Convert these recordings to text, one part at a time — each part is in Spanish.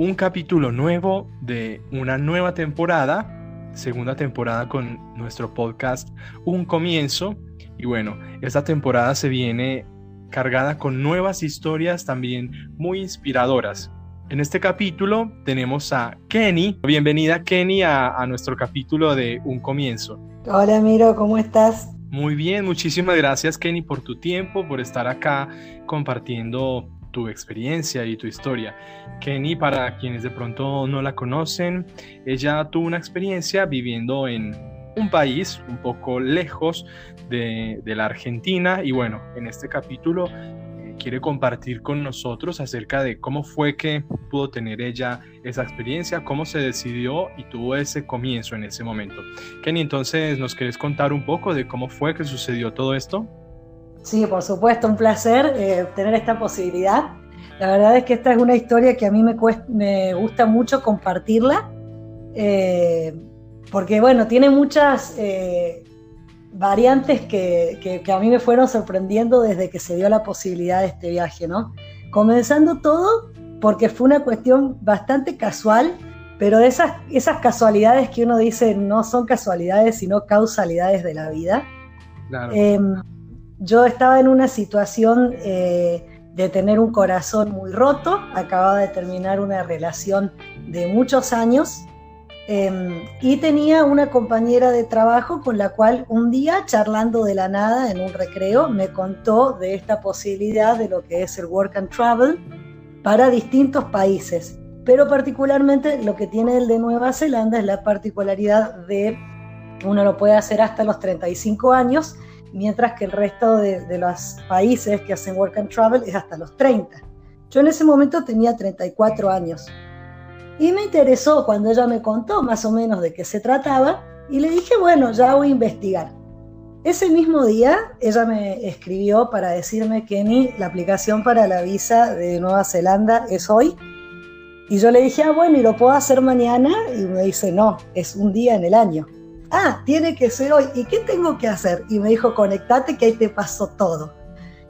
un capítulo nuevo de una nueva temporada, segunda temporada con nuestro podcast Un Comienzo. Y bueno, esta temporada se viene cargada con nuevas historias también muy inspiradoras. En este capítulo tenemos a Kenny. Bienvenida Kenny a, a nuestro capítulo de Un Comienzo. Hola Miro, ¿cómo estás? Muy bien, muchísimas gracias Kenny por tu tiempo, por estar acá compartiendo tu experiencia y tu historia. Kenny, para quienes de pronto no la conocen, ella tuvo una experiencia viviendo en un país un poco lejos de, la Argentina y bueno, en este capítulo eh, quiere compartir con nosotros acerca de cómo fue que pudo tener ella esa experiencia, cómo se decidió y tuvo ese comienzo en ese momento. Kenny, entonces, ¿nos quieres contar un poco de cómo fue que sucedió todo esto? Sí, por supuesto, un placer eh, tener esta posibilidad. La verdad es que esta es una historia que a mí me, me gusta mucho compartirla, eh, porque bueno, tiene muchas eh, variantes que, que, a mí me fueron sorprendiendo desde que se dio la posibilidad de este viaje, ¿no? Comenzando todo porque fue una cuestión bastante casual, pero de esas, esas casualidades que uno dice no son casualidades, sino causalidades de la vida. Claro. Yo estaba en una situación eh, de tener un corazón muy roto, acababa de terminar una relación de muchos años em, y tenía una compañera de trabajo con la cual un día, charlando de la nada en un recreo, me contó de esta posibilidad de lo que es el work and travel para distintos países. Pero particularmente lo que tiene el de Nueva Zelanda es la particularidad de uno lo puede hacer hasta los 35 años mientras que el resto de, los países que hacen work and travel es hasta los 30. Yo en ese momento tenía 34 años y me interesó cuando ella me contó más o menos de qué se trataba y le dije, bueno, ya voy a investigar. Ese mismo día ella me escribió para decirme que ni la aplicación para la visa de Nueva Zelanda es hoy. Y yo le dije, ah, bueno, ¿y lo puedo hacer mañana? Y me dice, no, es un día en el año ah, tiene que ser hoy, ¿y qué tengo que hacer? Y me dijo, conectate que ahí te pasó todo.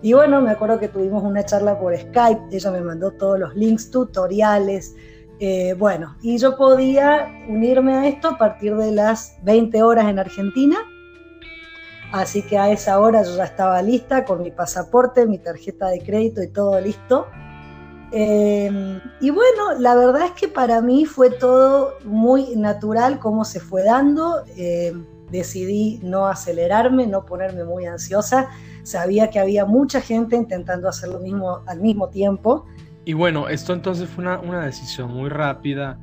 Y bueno, me acuerdo que tuvimos una charla por Skype, ella me mandó todos los links, tutoriales, eh, bueno, y yo podía unirme a esto a partir de las 20 horas en Argentina. Así que a esa hora yo ya estaba lista con mi pasaporte, mi tarjeta de crédito y todo listo. Em, y bueno, la verdad es que para mí fue todo muy natural cómo se fue dando. Em, decidí no acelerarme, no ponerme muy ansiosa. Sabía que había mucha gente intentando hacer lo mismo al mismo tiempo. Y bueno, esto entonces fue una, decisión muy rápida.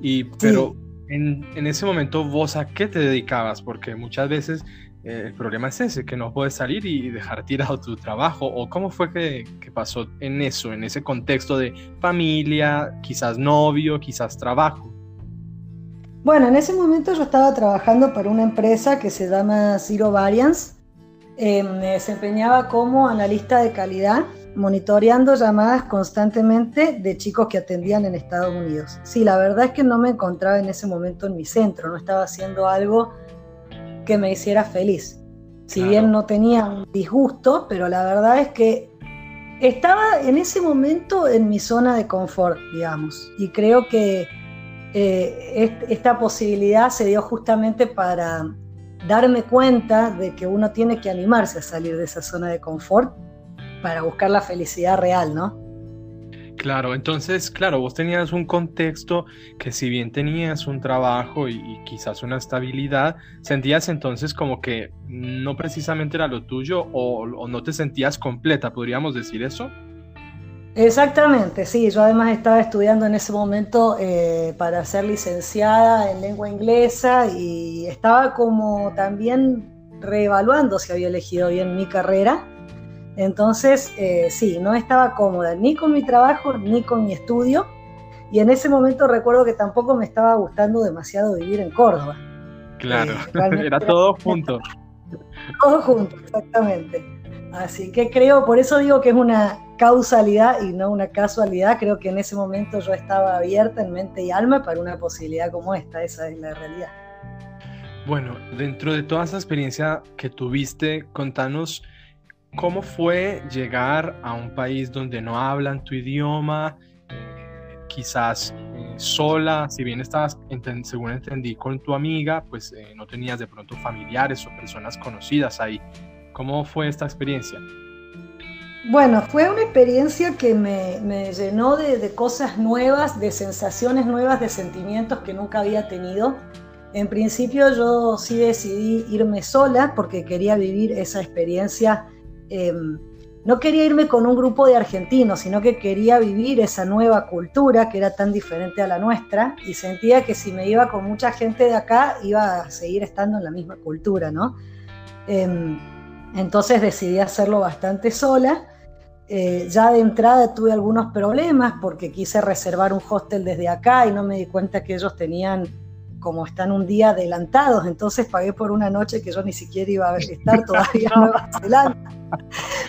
Y, pero en, en, ese momento, ¿vos a qué te dedicabas? Porque muchas veces el problema es ese, que no puedes salir y dejar tirado tu trabajo. ¿O cómo fue que, pasó en eso, en ese contexto de familia, quizás novio, quizás trabajo? Bueno, en ese momento yo estaba trabajando para una empresa que se llama Zero Variance. Eh, me desempeñaba como analista de calidad, monitoreando llamadas constantemente de chicos que atendían en Estados Unidos. Sí, la verdad es que no me encontraba en ese momento en mi centro, no estaba haciendo algo que me hiciera feliz. Si bien no tenía un disgusto, pero la verdad es que estaba en ese momento en mi zona de confort, digamos. Y creo que eh, esta posibilidad se dio justamente para darme cuenta de que uno tiene que animarse a salir de esa zona de confort para buscar la felicidad real, ¿no? Claro, entonces, claro, vos tenías un contexto que si bien tenías un trabajo y, quizás una estabilidad, sentías entonces como que no precisamente era lo tuyo o, no te sentías completa, ¿podríamos decir eso? Exactamente, sí, yo además estaba estudiando en ese momento eh, para ser licenciada en lengua inglesa y estaba como también reevaluando si había elegido bien mi carrera entonces, eh, sí, no estaba cómoda ni con mi trabajo ni con mi estudio. Y en ese momento recuerdo que tampoco me estaba gustando demasiado vivir en Córdoba. Claro, eh, era todo junto. todo junto, exactamente. Así que creo, por eso digo que es una causalidad y no una casualidad. Creo que en ese momento yo estaba abierta en mente y alma para una posibilidad como esta, esa es la realidad. Bueno, dentro de toda esa experiencia que tuviste, contanos ¿Cómo fue llegar a un país donde no hablan tu idioma? Eh, quizás eh, sola, si bien estabas, según entendí, con tu amiga, pues eh, no tenías de pronto familiares o personas conocidas ahí. ¿Cómo fue esta experiencia? Bueno, fue una experiencia que me, llenó de, cosas nuevas, de sensaciones nuevas, de sentimientos que nunca había tenido. En principio yo sí decidí irme sola porque quería vivir esa experiencia. Em, no quería irme con un grupo de argentinos, sino que quería vivir esa nueva cultura que era tan diferente a la nuestra y sentía que si me iba con mucha gente de acá iba a seguir estando en la misma cultura, ¿no? Em, entonces decidí hacerlo bastante sola. Eh, ya de entrada tuve algunos problemas porque quise reservar un hostel desde acá y no me di cuenta que ellos tenían como están un día adelantados, entonces pagué por una noche que yo ni siquiera iba a estar todavía en Nueva Zelanda.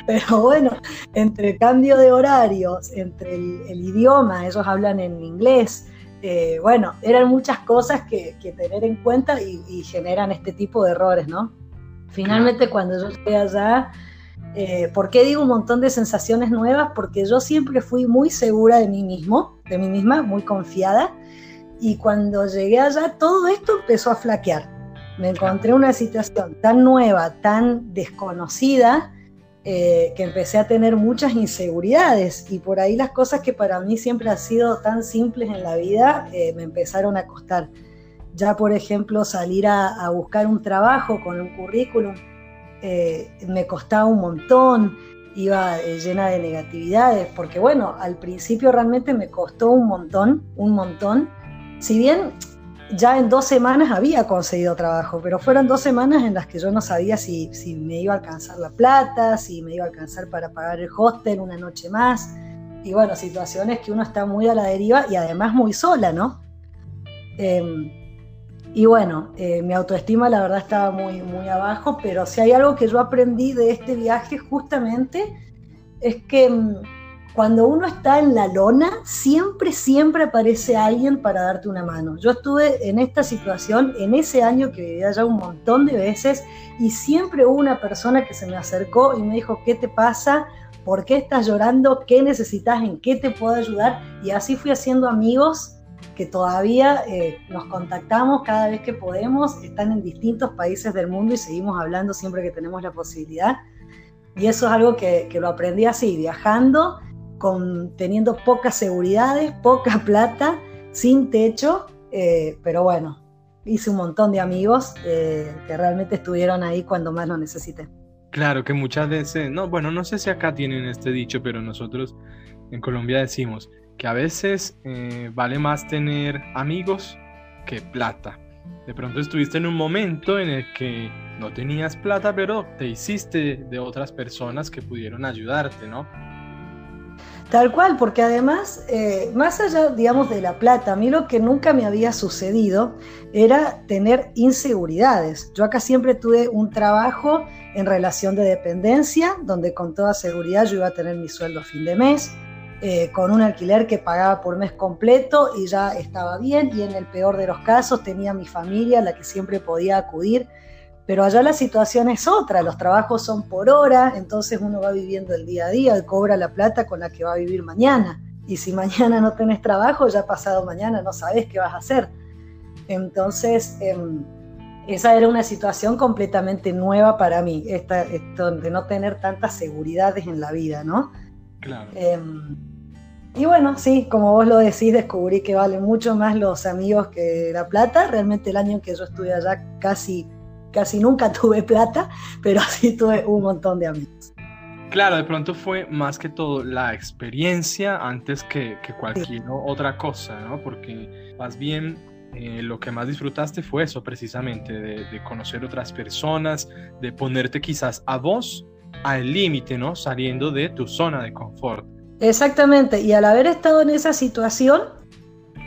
Pero bueno, entre cambio de horarios, entre el, idioma, ellos hablan en inglés, eh, bueno, eran muchas cosas que, tener en cuenta y, generan este tipo de errores, ¿no? Finalmente cuando yo llegué allá, eh, ¿por qué digo un montón de sensaciones nuevas? Porque yo siempre fui muy segura de mí mismo, de mí misma, muy confiada, y cuando llegué allá todo esto empezó a flaquear. Me encontré una situación tan nueva, tan desconocida, eh, que empecé a tener muchas inseguridades y por ahí las cosas que para mí siempre han sido tan simples en la vida eh, me empezaron a costar. Ya, por ejemplo, salir a, buscar un trabajo con un currículum eh, me costaba un montón, iba llena de negatividades, porque bueno, al principio realmente me costó un montón, un montón. Si bien ya en dos semanas había conseguido trabajo, pero fueron dos semanas en las que yo no sabía si, si, me iba a alcanzar la plata, si me iba a alcanzar para pagar el hostel una noche más. Y bueno, situaciones que uno está muy a la deriva y además muy sola, ¿no? Em, y bueno, eh, mi autoestima la verdad estaba muy, muy abajo, pero si hay algo que yo aprendí de este viaje justamente es que mm, cuando uno está en la lona, siempre, siempre aparece alguien para darte una mano. Yo estuve en esta situación en ese año que vivía ya un montón de veces y siempre hubo una persona que se me acercó y me dijo, ¿qué te pasa? ¿Por qué estás llorando? ¿Qué necesitas? ¿En qué te puedo ayudar? Y así fui haciendo amigos que todavía eh, nos contactamos cada vez que podemos, están en distintos países del mundo y seguimos hablando siempre que tenemos la posibilidad. Y eso es algo que, que lo aprendí así, viajando teniendo pocas seguridades, poca plata, sin techo, eh, pero bueno, hice un montón de amigos eh, que realmente estuvieron ahí cuando más lo necesité. Claro que muchas veces, no, bueno, no sé si acá tienen este dicho, pero nosotros en Colombia decimos que a veces eh, vale más tener amigos que plata. De pronto estuviste en un momento en el que no tenías plata, pero te hiciste de otras personas que pudieron ayudarte, ¿no? Tal cual, porque además, eh, más allá, digamos, de la plata, a mí lo que nunca me había sucedido era tener inseguridades. Yo acá siempre tuve un trabajo en relación de dependencia, donde con toda seguridad yo iba a tener mi sueldo a fin de mes, eh, con un alquiler que pagaba por mes completo y ya estaba bien, y en el peor de los casos tenía mi familia, a la que siempre podía acudir pero allá la situación es otra, los trabajos son por hora, entonces uno va viviendo el día a día y cobra la plata con la que va a vivir mañana. Y si mañana no tenés trabajo, ya pasado mañana no sabes qué vas a hacer. Entonces, em, esa era una situación completamente nueva para mí, esta, esto de no tener tantas seguridades en la vida, ¿no? Claro. Em, y bueno, sí, como vos lo decís, descubrí que valen mucho más los amigos que la plata. Realmente el año que yo estuve allá casi casi nunca tuve plata, pero sí tuve un montón de amigos. Claro, de pronto fue más que todo la experiencia antes que, cualquier otra cosa, ¿no? Porque más bien eh, lo que más disfrutaste fue eso precisamente, de, conocer otras personas, de ponerte quizás a vos al límite, ¿no? Saliendo de tu zona de confort. Exactamente, y al haber estado en esa situación,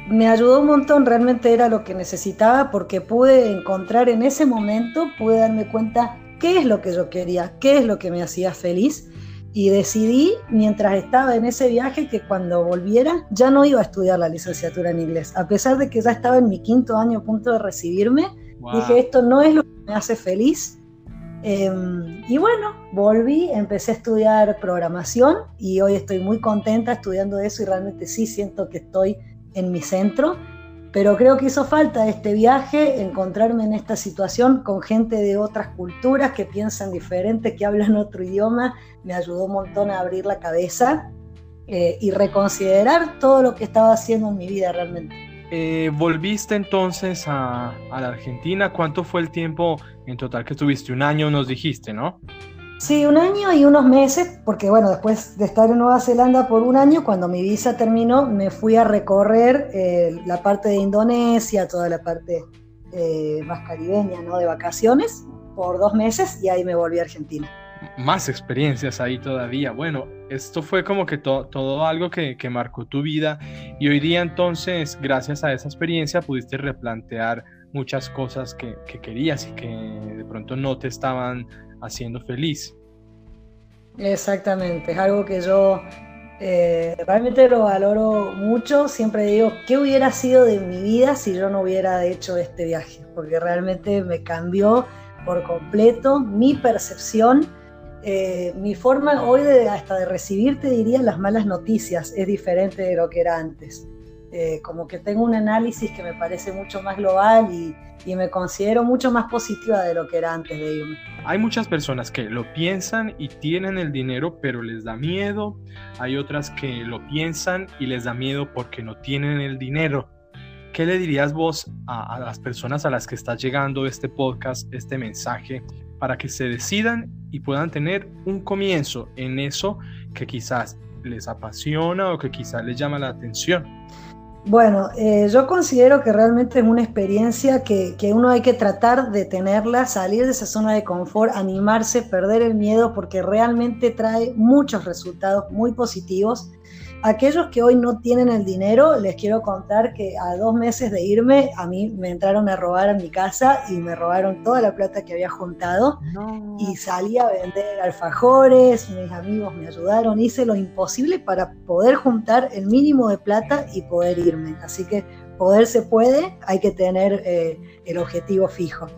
me ayudó un montón, realmente era lo que necesitaba porque pude encontrar en ese momento, pude darme cuenta qué es lo que yo quería, qué es lo que me hacía feliz y decidí mientras estaba en ese viaje que cuando volviera ya no iba a estudiar la licenciatura en inglés, a pesar de que ya estaba en mi quinto año a punto de recibirme, dije esto no es lo que me hace feliz, Em, y bueno, volví, empecé a estudiar programación y hoy estoy muy contenta estudiando eso y realmente sí siento que estoy en mi centro. Pero creo que hizo falta este viaje, encontrarme en esta situación con gente de otras culturas que piensan diferente, que hablan otro idioma. Me ayudó un montón a abrir la cabeza eh, y reconsiderar todo lo que estaba haciendo en mi vida realmente. Eh, volviste entonces a, la Argentina. ¿Cuánto fue el tiempo en total que estuviste? Un año nos dijiste, ¿no? Sí, un año y unos meses, porque bueno, después de estar en Nueva Zelanda por un año, cuando mi visa terminó, me fui a recorrer eh, la parte de Indonesia, toda la parte eh, más caribeña, ¿no? De vacaciones, por dos meses y ahí me volví a Argentina más experiencias ahí todavía. Bueno, esto fue como que todo algo que, marcó tu vida y hoy día entonces, gracias a esa experiencia, pudiste replantear muchas cosas que, querías y que de pronto no te estaban haciendo feliz. Exactamente, es algo que yo eh, realmente lo valoro mucho. Siempre digo, ¿qué hubiera sido de mi vida si yo no hubiera hecho este viaje? Porque realmente me cambió por completo mi percepción eh, mi forma hoy de, hasta de recibir, te diría, las malas noticias es diferente de lo que era antes. Eh, como que tengo un análisis que me parece mucho más global y, me considero mucho más positiva de lo que era antes de irme. Hay muchas personas que lo piensan y tienen el dinero, pero les da miedo. Hay otras que lo piensan y les da miedo porque no tienen el dinero. ¿Qué le dirías vos a las personas a las que está llegando este podcast, este mensaje? para que se decidan y puedan tener un comienzo en eso que quizás les apasiona o que quizás les llama la atención. Bueno, eh, yo considero que realmente es una experiencia que, que, uno hay que tratar de tenerla, salir de esa zona de confort, animarse, perder el miedo, porque realmente trae muchos resultados muy positivos Aquellos que hoy no tienen el dinero, les quiero contar que a dos meses de irme, a mí me entraron a robar a mi casa y me robaron toda la plata que había juntado y salí a vender alfajores, mis amigos me ayudaron, hice lo imposible para poder juntar el mínimo de plata y poder irme. Así que poder se puede, hay que tener eh, el objetivo fijo.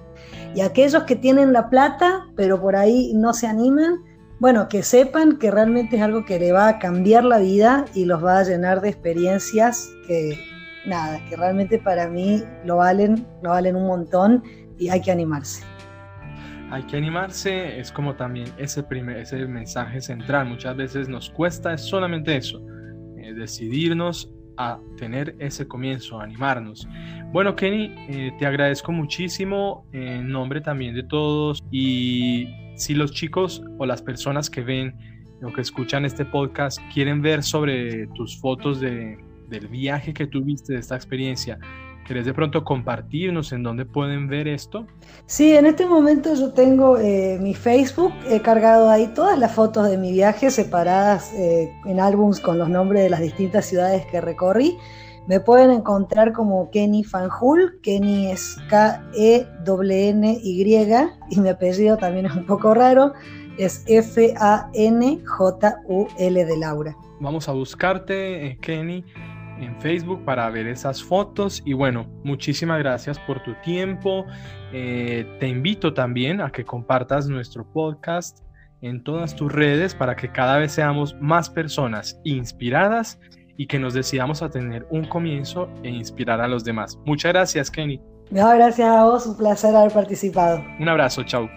Y aquellos que tienen la plata, pero por ahí no se animan, bueno, que sepan que realmente es algo que le va a cambiar la vida y los va a llenar de experiencias que, nada, que realmente para mí lo valen, lo valen un montón y hay que animarse. Hay que animarse, es como también ese, primer, ese mensaje central. Muchas veces nos cuesta es solamente eso, eh, decidirnos a tener ese comienzo, a animarnos. Bueno, Kenny, eh, te agradezco muchísimo en nombre también de todos y si los chicos o las personas que ven o que escuchan este podcast quieren ver sobre tus fotos de, del viaje que tuviste, de esta experiencia, ¿querés de pronto compartirnos en dónde pueden ver esto? Sí, en este momento yo tengo eh, mi Facebook, he cargado ahí todas las fotos de mi viaje separadas eh, en álbums con los nombres de las distintas ciudades que recorrí. Me pueden encontrar como Kenny Fanjul. Kenny es K-E-N-Y y mi apellido también es un poco raro. Es F-A-N-J-U-L de Laura. Vamos a buscarte, eh, Kenny, en Facebook para ver esas fotos. Y bueno, muchísimas gracias por tu tiempo. Eh, te invito también a que compartas nuestro podcast en todas tus redes para que cada vez seamos más personas inspiradas y que nos decidamos a tener un comienzo e inspirar a los demás. Muchas gracias, Kenny. No, gracias a vos, un placer haber participado. Un abrazo, chao.